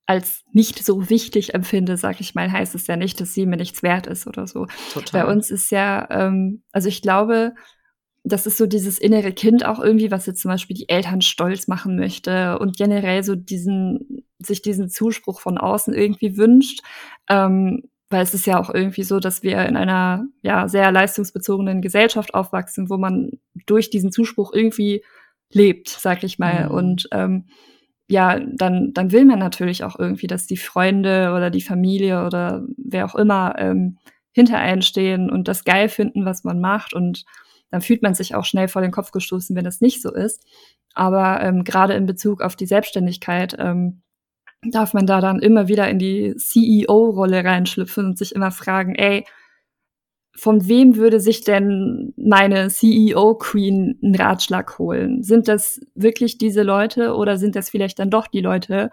S2: als nicht so wichtig empfinde, sag ich mal, heißt es ja nicht, dass sie mir nichts wert ist oder so. Total. Bei uns ist ja, ähm, also ich glaube, das ist so dieses innere Kind auch irgendwie, was jetzt zum Beispiel die Eltern stolz machen möchte und generell so diesen, sich diesen Zuspruch von außen irgendwie wünscht. Ähm, weil es ist ja auch irgendwie so, dass wir in einer ja sehr leistungsbezogenen Gesellschaft aufwachsen, wo man durch diesen Zuspruch irgendwie lebt, sag ich mal. Mhm. Und ähm, ja, dann, dann will man natürlich auch irgendwie, dass die Freunde oder die Familie oder wer auch immer ähm, hinter einen stehen und das geil finden, was man macht. Und dann fühlt man sich auch schnell vor den Kopf gestoßen, wenn das nicht so ist. Aber ähm, gerade in Bezug auf die Selbstständigkeit ähm, darf man da dann immer wieder in die CEO-Rolle reinschlüpfen und sich immer fragen, ey, von wem würde sich denn meine CEO-Queen einen Ratschlag holen? Sind das wirklich diese Leute oder sind das vielleicht dann doch die Leute,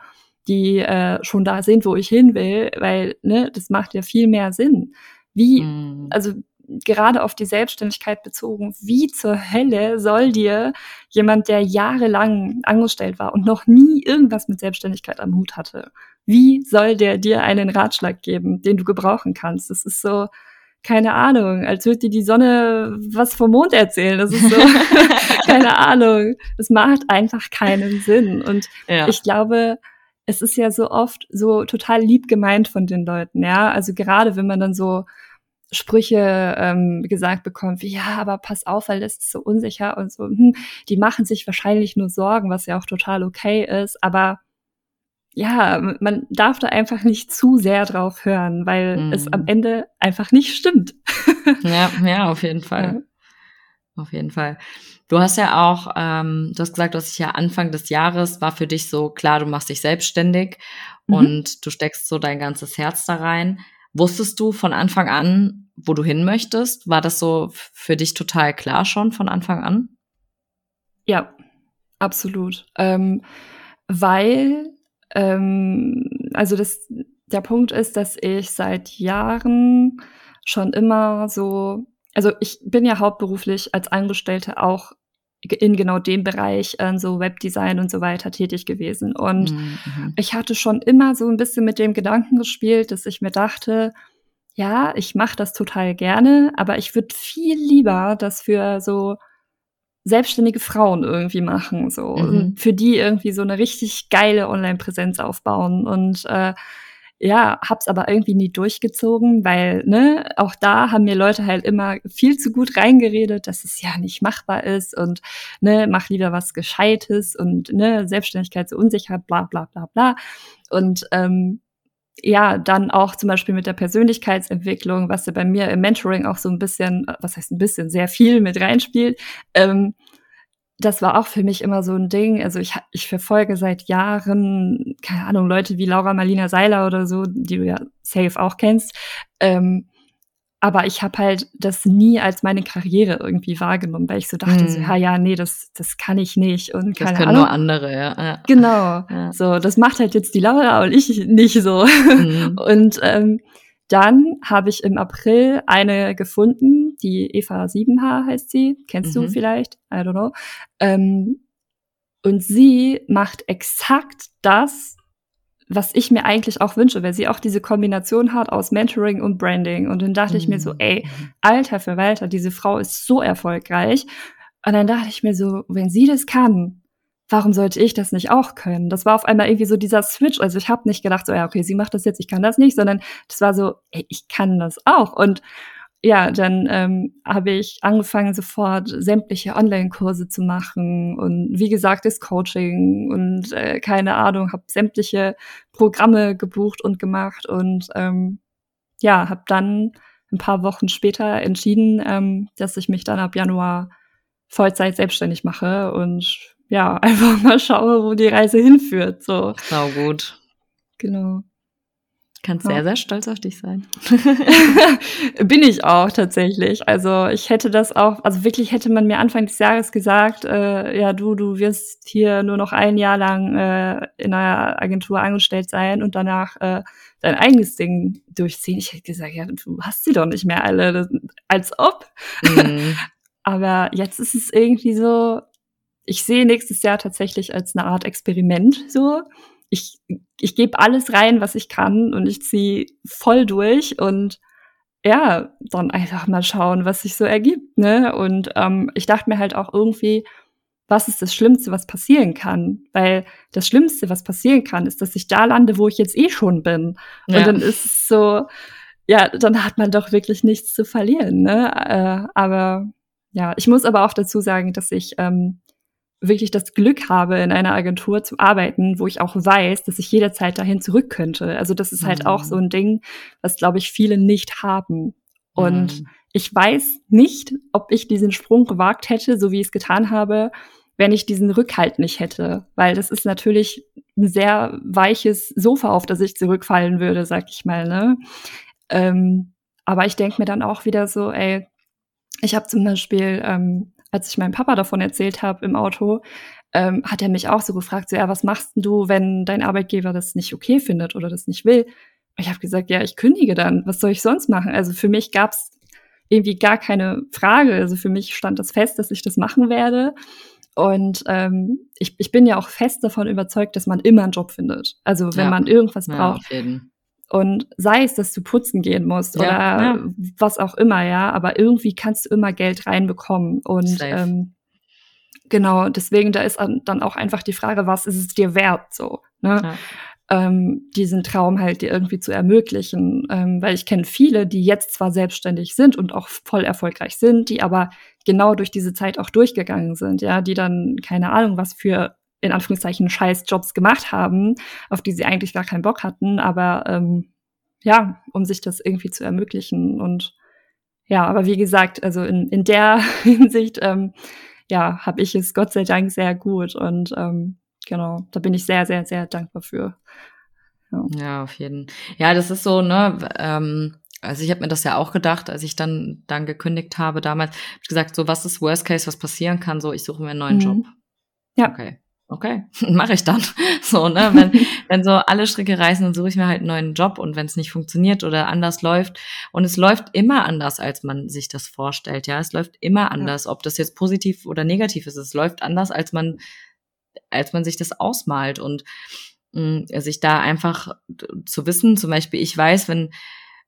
S2: die äh, schon da sind, wo ich hin will? Weil, ne, das macht ja viel mehr Sinn. Wie, mm. also gerade auf die Selbstständigkeit bezogen, wie zur Hölle soll dir jemand, der jahrelang angestellt war und noch nie irgendwas mit Selbstständigkeit am Hut hatte, wie soll der dir einen Ratschlag geben, den du gebrauchen kannst? Das ist so, keine Ahnung, als würde dir die Sonne was vom Mond erzählen. Das ist so, <laughs> keine Ahnung. Das macht einfach keinen Sinn. Und ja. ich glaube, es ist ja so oft so total lieb gemeint von den Leuten, ja. Also gerade wenn man dann so Sprüche ähm, gesagt bekommt, wie ja, aber pass auf, weil das ist so unsicher und so, hm, die machen sich wahrscheinlich nur Sorgen, was ja auch total okay ist, aber ja, man darf da einfach nicht zu sehr drauf hören, weil mm. es am Ende einfach nicht stimmt. <laughs>
S1: ja, ja, auf jeden Fall. Ja. Auf jeden Fall. Du hast ja auch, ähm, du hast gesagt, du hast dich ja Anfang des Jahres war für dich so klar, du machst dich selbstständig mhm. und du steckst so dein ganzes Herz da rein. Wusstest du von Anfang an, wo du hin möchtest? War das so für dich total klar schon von Anfang an?
S2: Ja, absolut. Ähm, weil, ähm, also das, der Punkt ist, dass ich seit Jahren schon immer so, also ich bin ja hauptberuflich als Angestellte auch in genau dem Bereich äh, so Webdesign und so weiter tätig gewesen. Und mhm. ich hatte schon immer so ein bisschen mit dem Gedanken gespielt, dass ich mir dachte, ja, ich mache das total gerne, aber ich würde viel lieber das für so selbstständige Frauen irgendwie machen, so mhm. für die irgendwie so eine richtig geile Online-Präsenz aufbauen und äh, ja, hab's aber irgendwie nie durchgezogen, weil, ne, auch da haben mir Leute halt immer viel zu gut reingeredet, dass es ja nicht machbar ist und, ne, mach lieber was Gescheites und, ne, Selbstständigkeit so unsicher, bla, bla, bla, bla. Und, ähm, ja, dann auch zum Beispiel mit der Persönlichkeitsentwicklung, was ja bei mir im Mentoring auch so ein bisschen, was heißt ein bisschen, sehr viel mit reinspielt, ähm, das war auch für mich immer so ein Ding. Also ich, ich verfolge seit Jahren, keine Ahnung, Leute wie Laura Marlina Seiler oder so, die du ja safe auch kennst. Ähm, aber ich habe halt das nie als meine Karriere irgendwie wahrgenommen, weil ich so dachte, hm. so, ja, ja, nee, das, das kann ich nicht. Und keine das können Ahnung.
S1: nur andere, ja. ja.
S2: Genau. Ja. So, das macht halt jetzt die Laura und ich nicht so. Mhm. <laughs> Und ähm, dann habe ich im April eine gefunden, die Eva 7H heißt sie, kennst mhm. du vielleicht, I don't know. Ähm, und sie macht exakt das, was ich mir eigentlich auch wünsche, weil sie auch diese Kombination hat aus Mentoring und Branding. Und dann dachte mhm. ich mir so, mhm. ey, alter Verwalter, diese Frau ist so erfolgreich. Und dann dachte ich mir so, wenn sie das kann, warum sollte ich das nicht auch können? Das war auf einmal irgendwie so dieser Switch. Also ich habe nicht gedacht, so ja, okay, sie macht das jetzt, ich kann das nicht, sondern das war so, ey, ich kann das auch. Und ja, dann ähm, habe ich angefangen, sofort sämtliche Online-Kurse zu machen und wie gesagt, das Coaching und äh, keine Ahnung, habe sämtliche Programme gebucht und gemacht und ähm, ja, habe dann ein paar Wochen später entschieden, ähm, dass ich mich dann ab Januar Vollzeit selbstständig mache und ja, <laughs> einfach mal schaue, wo die Reise hinführt. So.
S1: Sau gut.
S2: Genau.
S1: Kannst ja. sehr, sehr stolz auf dich sein. <laughs>
S2: Bin ich auch tatsächlich. Also ich hätte das auch, also wirklich hätte man mir Anfang des Jahres gesagt, äh, ja du, du wirst hier nur noch ein Jahr lang äh, in einer Agentur angestellt sein und danach äh, dein eigenes Ding durchziehen. Ich hätte gesagt, ja, du hast sie doch nicht mehr alle, das, als ob. Mhm. <laughs> Aber jetzt ist es irgendwie so, ich sehe nächstes Jahr tatsächlich als eine Art Experiment so. Ich, ich gebe alles rein, was ich kann und ich ziehe voll durch und ja, dann einfach mal schauen, was sich so ergibt, ne? Und ähm, ich dachte mir halt auch irgendwie, was ist das Schlimmste, was passieren kann? Weil das Schlimmste, was passieren kann, ist, dass ich da lande, wo ich jetzt eh schon bin. Ja. Und dann ist es so, ja, dann hat man doch wirklich nichts zu verlieren, ne? Äh, aber ja, ich muss aber auch dazu sagen, dass ich ähm, wirklich das Glück habe, in einer Agentur zu arbeiten, wo ich auch weiß, dass ich jederzeit dahin zurück könnte. Also das ist halt mhm. auch so ein Ding, was, glaube ich, viele nicht haben. Und mhm. ich weiß nicht, ob ich diesen Sprung gewagt hätte, so wie ich es getan habe, wenn ich diesen Rückhalt nicht hätte. Weil das ist natürlich ein sehr weiches Sofa, auf das ich zurückfallen würde, sag ich mal. Ne? Ähm, aber ich denke mir dann auch wieder so, ey, ich habe zum Beispiel ähm, als ich meinem Papa davon erzählt habe im Auto, ähm, hat er mich auch so gefragt, so, ja, was machst du, wenn dein Arbeitgeber das nicht okay findet oder das nicht will? Und ich habe gesagt, ja, ich kündige dann. Was soll ich sonst machen? Also für mich gab's irgendwie gar keine Frage. Also für mich stand das fest, dass ich das machen werde. Und ähm, ich, ich bin ja auch fest davon überzeugt, dass man immer einen Job findet. Also wenn ja. man irgendwas braucht. Und sei es, dass du putzen gehen musst ja, oder ja. was auch immer, ja, aber irgendwie kannst du immer Geld reinbekommen. Und ähm, genau, deswegen, da ist dann auch einfach die Frage, was ist es dir wert, so, ne? Ja. Ähm, diesen Traum halt dir irgendwie zu ermöglichen. Ähm, weil ich kenne viele, die jetzt zwar selbstständig sind und auch voll erfolgreich sind, die aber genau durch diese Zeit auch durchgegangen sind, ja, die dann keine Ahnung, was für in Anführungszeichen scheiß Jobs gemacht haben, auf die sie eigentlich gar keinen Bock hatten, aber ähm, ja, um sich das irgendwie zu ermöglichen. Und ja, aber wie gesagt, also in, in der <laughs> Hinsicht, ähm, ja, habe ich es Gott sei Dank sehr gut und ähm, genau, da bin ich sehr, sehr, sehr dankbar für.
S1: Ja, ja auf jeden. Ja, das ist so, ne, ähm, also ich habe mir das ja auch gedacht, als ich dann dann gekündigt habe damals, hab ich gesagt, so was ist Worst Case, was passieren kann, so ich suche mir einen neuen mhm. Job. Ja. Okay okay, <laughs> mache ich dann. <laughs> So, ne? Wenn, wenn so alle Stricke reißen, dann suche ich mir halt einen neuen Job und wenn es nicht funktioniert oder anders läuft. Und es läuft immer anders, als man sich das vorstellt. Ja, es läuft immer anders, ja. ob das jetzt positiv oder negativ ist. Es läuft anders, als man, als man sich das ausmalt. Und mh, mm, sich da einfach zu wissen, zum Beispiel, ich weiß, wenn,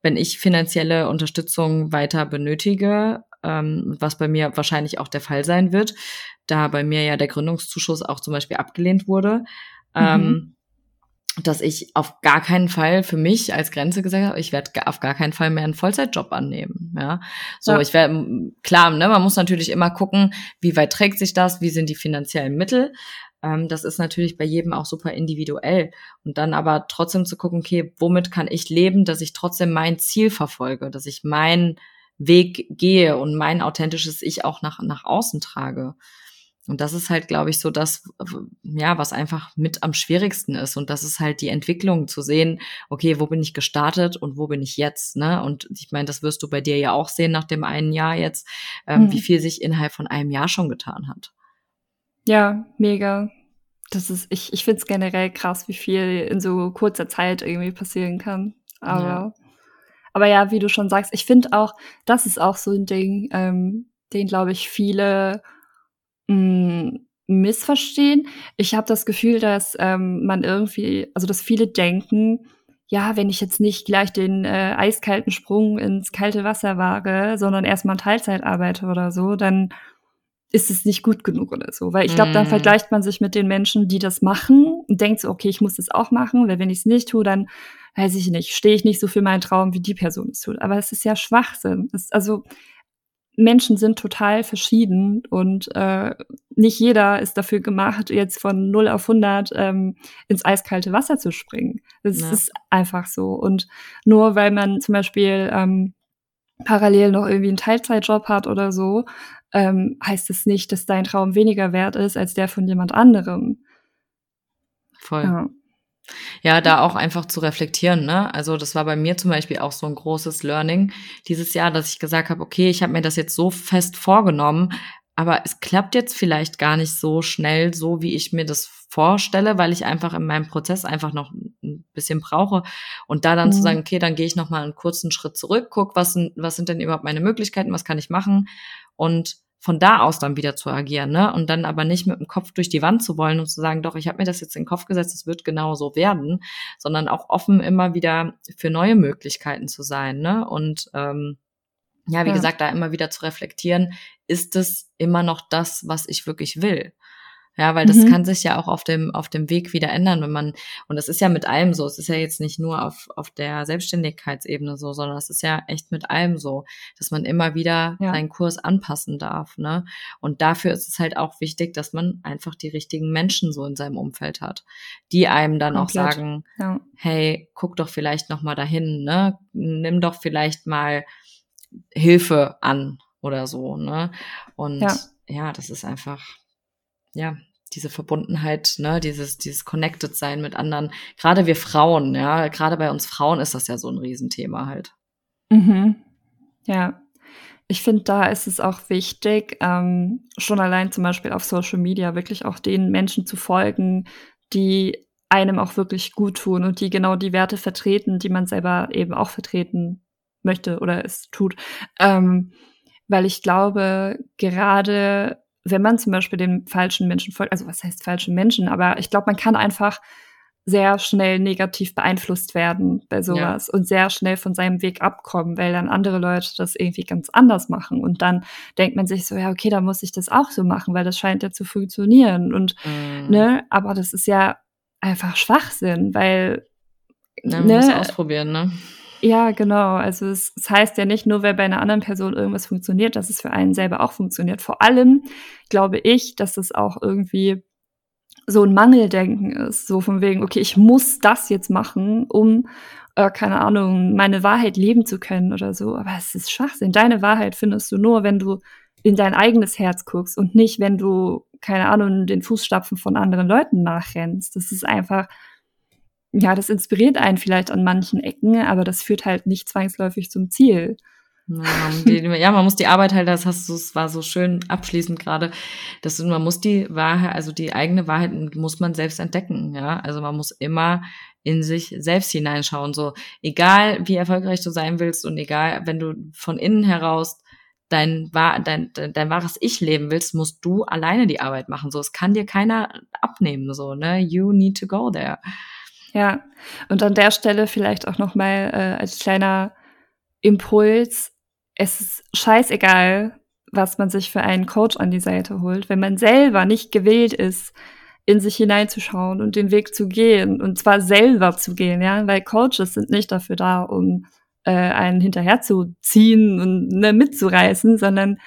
S1: wenn ich finanzielle Unterstützung weiter benötige, ähm, was bei mir wahrscheinlich auch der Fall sein wird, da bei mir ja der Gründungszuschuss auch zum Beispiel abgelehnt wurde, mhm. ähm, dass ich auf gar keinen Fall für mich als Grenze gesagt habe, ich werde auf gar keinen Fall mehr einen Vollzeitjob annehmen. Ja, so ja. ich werde klar, ne, man muss natürlich immer gucken, wie weit trägt sich das, wie sind die finanziellen Mittel. Ähm, das ist natürlich bei jedem auch super individuell. Und dann aber trotzdem zu gucken, okay, womit kann ich leben, dass ich trotzdem mein Ziel verfolge, dass ich meinen Weg gehe und mein authentisches Ich auch nach, nach außen trage. Und das ist halt, glaube ich, so das, ja, was einfach mit am schwierigsten ist. Und das ist halt die Entwicklung zu sehen, okay, wo bin ich gestartet und wo bin ich jetzt, ne? Und ich meine, das wirst du bei dir ja auch sehen nach dem einen Jahr jetzt, ähm, mhm. wie viel sich innerhalb von einem Jahr schon getan hat.
S2: Ja, mega. Das ist, ich, ich finde es generell krass, wie viel in so kurzer Zeit irgendwie passieren kann. Aber, ja. Aber ja, wie du schon sagst, ich finde auch, das ist auch so ein Ding, ähm, den, glaube ich, viele mh, hm, missverstehen. Ich habe das Gefühl, dass ähm, man irgendwie, also dass viele denken, ja, wenn ich jetzt nicht gleich den äh, eiskalten Sprung ins kalte Wasser wage, sondern erstmal Teilzeit arbeite oder so, dann ist es nicht gut genug oder so. Weil ich glaube, dann mm. vergleicht man sich mit den Menschen, die das machen und denkt so, okay, ich muss das auch machen, weil wenn ich es nicht tue, dann weiß ich nicht, stehe ich nicht so für meinen Traum, wie die Person es tut. Aber es ist ja Schwachsinn. Es, also Menschen sind total verschieden und äh, nicht jeder ist dafür gemacht, jetzt von 0 auf 100 ähm, ins eiskalte Wasser zu springen. Das ja. ist einfach so. Und nur weil man zum Beispiel ähm, parallel noch irgendwie einen Teilzeitjob hat oder so, ähm, heißt es nicht, dass dein Traum weniger wert ist als der von jemand anderem.
S1: Voll. Ja. Ja, da auch einfach zu reflektieren. Ne? Also das war bei mir zum Beispiel auch so ein großes Learning dieses Jahr, dass ich gesagt habe, okay, ich habe mir das jetzt so fest vorgenommen, aber es klappt jetzt vielleicht gar nicht so schnell, so wie ich mir das vorstelle, weil ich einfach in meinem Prozess einfach noch ein bisschen brauche. Und da dann mhm. zu sagen, okay, dann gehe ich noch mal einen kurzen Schritt zurück, guck, was sind, was sind denn überhaupt meine Möglichkeiten, was kann ich machen und von da aus dann wieder zu agieren, ne? Und dann aber nicht mit dem Kopf durch die Wand zu wollen und zu sagen, doch, ich habe mir das jetzt in den Kopf gesetzt, es wird genau so werden, sondern auch offen immer wieder für neue Möglichkeiten zu sein, ne? Und ähm, ja, wie ja. gesagt, da immer wieder zu reflektieren, ist es immer noch das, was ich wirklich will? Ja, weil das mhm. kann sich ja auch auf dem, auf dem Weg wieder ändern, wenn man, und das ist ja mit allem so, es ist ja jetzt nicht nur auf, auf der Selbstständigkeitsebene so, sondern es ist ja echt mit allem so, dass man immer wieder ja. seinen Kurs anpassen darf, ne? Und dafür ist es halt auch wichtig, dass man einfach die richtigen Menschen so in seinem Umfeld hat, die einem dann Komplett. auch sagen, ja. hey, guck doch vielleicht noch mal dahin, ne? Nimm doch vielleicht mal Hilfe an oder so, ne? Und ja, ja das ist einfach, ja, diese Verbundenheit, ne, dieses, dieses Connected sein mit anderen. Gerade wir Frauen, ja, gerade bei uns Frauen ist das ja so ein Riesenthema halt.
S2: Mhm. Ja. Ich finde, da ist es auch wichtig, ähm, schon allein zum Beispiel auf Social Media wirklich auch den Menschen zu folgen, die einem auch wirklich gut tun und die genau die Werte vertreten, die man selber eben auch vertreten möchte oder es tut. Ähm, weil ich glaube, gerade wenn man zum Beispiel den falschen Menschen folgt, also was heißt falschen Menschen, aber ich glaube, man kann einfach sehr schnell negativ beeinflusst werden bei sowas ja. und sehr schnell von seinem Weg abkommen, weil dann andere Leute das irgendwie ganz anders machen und dann denkt man sich so, ja, okay, da muss ich das auch so machen, weil das scheint ja zu funktionieren und mm. ne, aber das ist ja einfach Schwachsinn, weil
S1: ja, man ne, muss ausprobieren, ne?
S2: Ja, genau. Also es, es, heißt ja nicht nur, weil bei einer anderen Person irgendwas funktioniert, dass es für einen selber auch funktioniert. Vor allem glaube ich, dass es auch irgendwie so ein Mangeldenken ist. So von wegen, okay, ich muss das jetzt machen, um, äh, keine Ahnung, meine Wahrheit leben zu können oder so. Aber es ist Schwachsinn. Deine Wahrheit findest du nur, wenn du in dein eigenes Herz guckst und nicht, wenn du, keine Ahnung, den Fußstapfen von anderen Leuten nachrennst. Das ist einfach ja, das inspiriert einen vielleicht an manchen Ecken, aber das führt halt nicht zwangsläufig zum Ziel.
S1: Ja, man muss die Arbeit halt, das hast du, es war so schön abschließend gerade, dass man muss die Wahrheit, also die eigene Wahrheit muss man selbst entdecken, ja. Also man muss immer in sich selbst hineinschauen, so egal wie erfolgreich du sein willst und egal, wenn du von innen heraus dein, dein, dein, dein wahres Ich leben willst, musst du alleine die Arbeit machen. So, es kann dir keiner abnehmen, so, ne? You need to go there.
S2: Ja, und an der Stelle vielleicht auch noch mal äh, als kleiner Impuls, es ist scheißegal, was man sich für einen Coach an die Seite holt. Wenn man selber nicht gewillt ist, in sich hineinzuschauen und den Weg zu gehen und zwar selber zu gehen, ja, weil Coaches sind nicht dafür da, um äh, einen hinterherzuziehen und ne, mitzureißen, sondern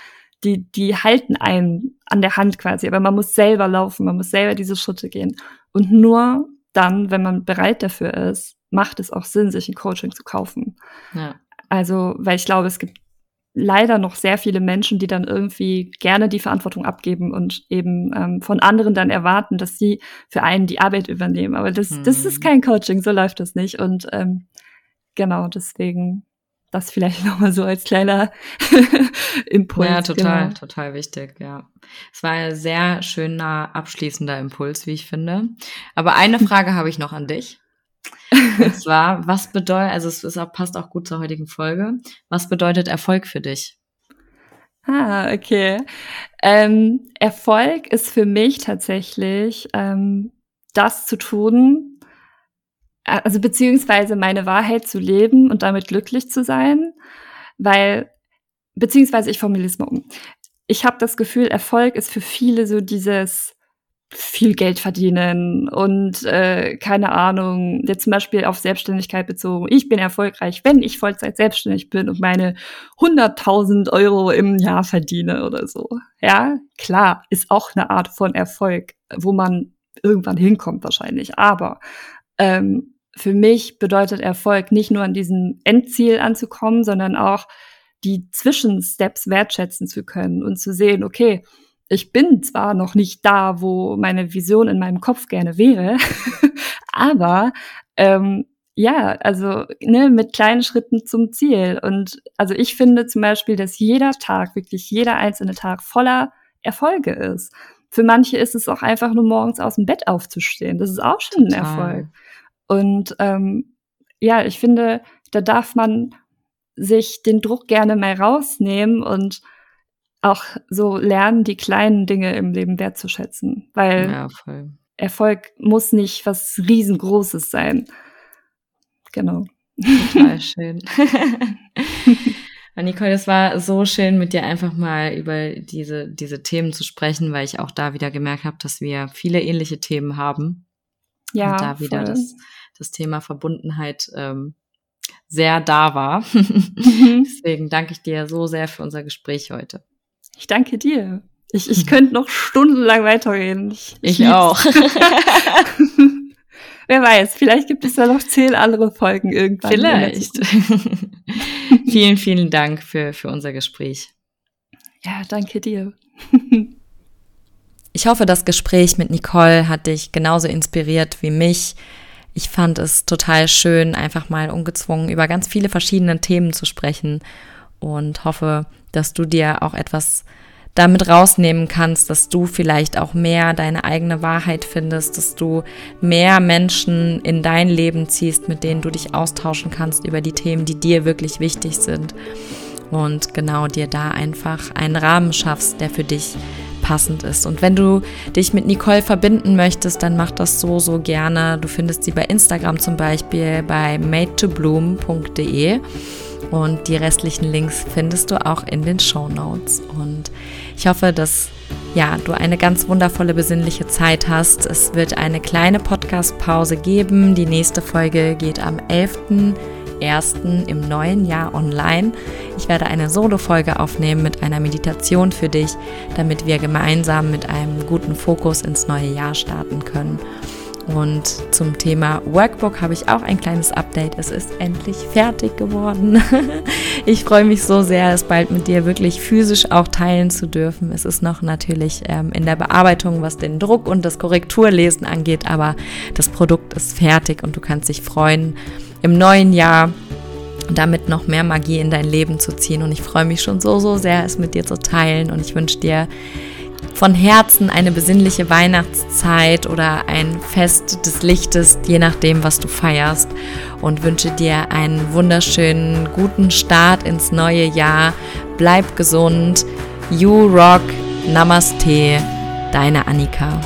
S2: die, die halten einen an der Hand quasi. Aber man muss selber laufen, man muss selber diese Schritte gehen. Und nur dann, wenn man bereit dafür ist, macht es auch Sinn, sich ein Coaching zu kaufen. Ja. Also, weil ich glaube, es gibt leider noch sehr viele Menschen, die dann irgendwie gerne die Verantwortung abgeben und eben ähm, von anderen dann erwarten, dass sie für einen die Arbeit übernehmen. Aber das, hm. das ist mhm. kein Coaching, so läuft das nicht. Und ähm, genau, deswegen das vielleicht <laughs> nochmal so als kleiner <laughs> Impuls.
S1: Ja, total, genau. total wichtig, ja. Es war ein sehr schöner abschließender Impuls, wie ich finde. Aber eine <laughs> Frage habe ich noch an dich. Und zwar, was bedeutet, also es ist passt auch gut zur heutigen Folge, was bedeutet Erfolg für dich?
S2: Ah, okay. Ähm, Erfolg ist für mich tatsächlich ähm, das zu tun, also beziehungsweise meine Wahrheit zu leben und damit glücklich zu sein, weil, beziehungsweise ich formuliere es mal um. Ich habe das Gefühl, Erfolg ist für viele so dieses viel Geld verdienen und äh, keine Ahnung, jetzt zum Beispiel auf Selbstständigkeit bezogen. Ich bin erfolgreich, wenn ich Vollzeit selbstständig bin und meine 100.000 Euro im Jahr verdiene oder so. Ja, klar, ist auch eine Art von Erfolg, wo man irgendwann hinkommt wahrscheinlich. Aber ähm, für mich bedeutet Erfolg nicht nur an diesem Endziel anzukommen, sondern auch die Zwischensteps wertschätzen zu können und zu sehen, okay, ich bin zwar noch nicht da, wo meine Vision in meinem Kopf gerne wäre, <laughs> aber ähm, ja, also ne, mit kleinen Schritten zum Ziel. Und also ich finde zum Beispiel, dass jeder Tag, wirklich jeder einzelne Tag voller Erfolge ist. Für manche ist es auch einfach nur morgens aus dem Bett aufzustehen. Das ist auch schon Total. ein Erfolg. Und ähm, ja, ich finde, da darf man sich den Druck gerne mal rausnehmen und auch so lernen, die kleinen Dinge im Leben wertzuschätzen. Weil ja, Erfolg muss nicht was riesengroßes sein. Genau.
S1: Total <laughs> schön. <laughs> Nicole, es war so schön, mit dir einfach mal über diese, diese Themen zu sprechen, weil ich auch da wieder gemerkt habe, dass wir viele ähnliche Themen haben. Ja. Und da wieder das, das Thema Verbundenheit ähm, sehr da war. <laughs> Mhm. Deswegen danke ich dir so sehr für unser Gespräch heute.
S2: Ich danke dir. Ich, ich könnte noch stundenlang weiterreden.
S1: Ich, ich, ich auch. <laughs>
S2: Wer weiß, vielleicht gibt es da noch zehn andere Folgen irgendwann.
S1: Vielleicht. <laughs> vielen, vielen Dank für, für unser Gespräch.
S2: Ja, danke dir.
S1: Ich hoffe, das Gespräch mit Nicole hat dich genauso inspiriert wie mich. Ich fand es total schön, einfach mal ungezwungen über ganz viele verschiedene Themen zu sprechen und hoffe, dass du dir auch etwas damit rausnehmen kannst, dass du vielleicht auch mehr deine eigene Wahrheit findest, dass du mehr Menschen in dein Leben ziehst, mit denen du dich austauschen kannst über die Themen, die dir wirklich wichtig sind. Und genau dir da einfach einen Rahmen schaffst, der für dich passend ist. Und wenn du dich mit Nicole verbinden möchtest, dann mach das so, so gerne. Du findest sie bei Instagram zum Beispiel bei madetobloom.de. Und die restlichen Links findest du auch in den Show Notes. Und ich hoffe, dass ja, du eine ganz wundervolle, besinnliche Zeit hast. Es wird eine kleine Podcast-Pause geben. Die nächste Folge geht am 11.01. im neuen Jahr online. Ich werde eine Solo-Folge aufnehmen mit einer Meditation für dich, damit wir gemeinsam mit einem guten Fokus ins neue Jahr starten können. Und zum Thema Workbook habe ich auch ein kleines Update. Es ist endlich fertig geworden. <laughs> ich freue mich so sehr, es bald mit dir wirklich physisch auch teilen zu dürfen. Es ist noch natürlich ähm, in der Bearbeitung, was den Druck und das Korrekturlesen angeht, aber das Produkt ist fertig und du kannst dich freuen, im neuen Jahr damit noch mehr Magie in dein Leben zu ziehen. Und ich freue mich schon so, so sehr, es mit dir zu teilen. Und ich wünsche dir von Herzen eine besinnliche Weihnachtszeit oder ein Fest des Lichtes, je nachdem, was du feierst. Und wünsche dir einen wunderschönen, guten Start ins neue Jahr. Bleib gesund. You rock. Namaste. Deine Annika.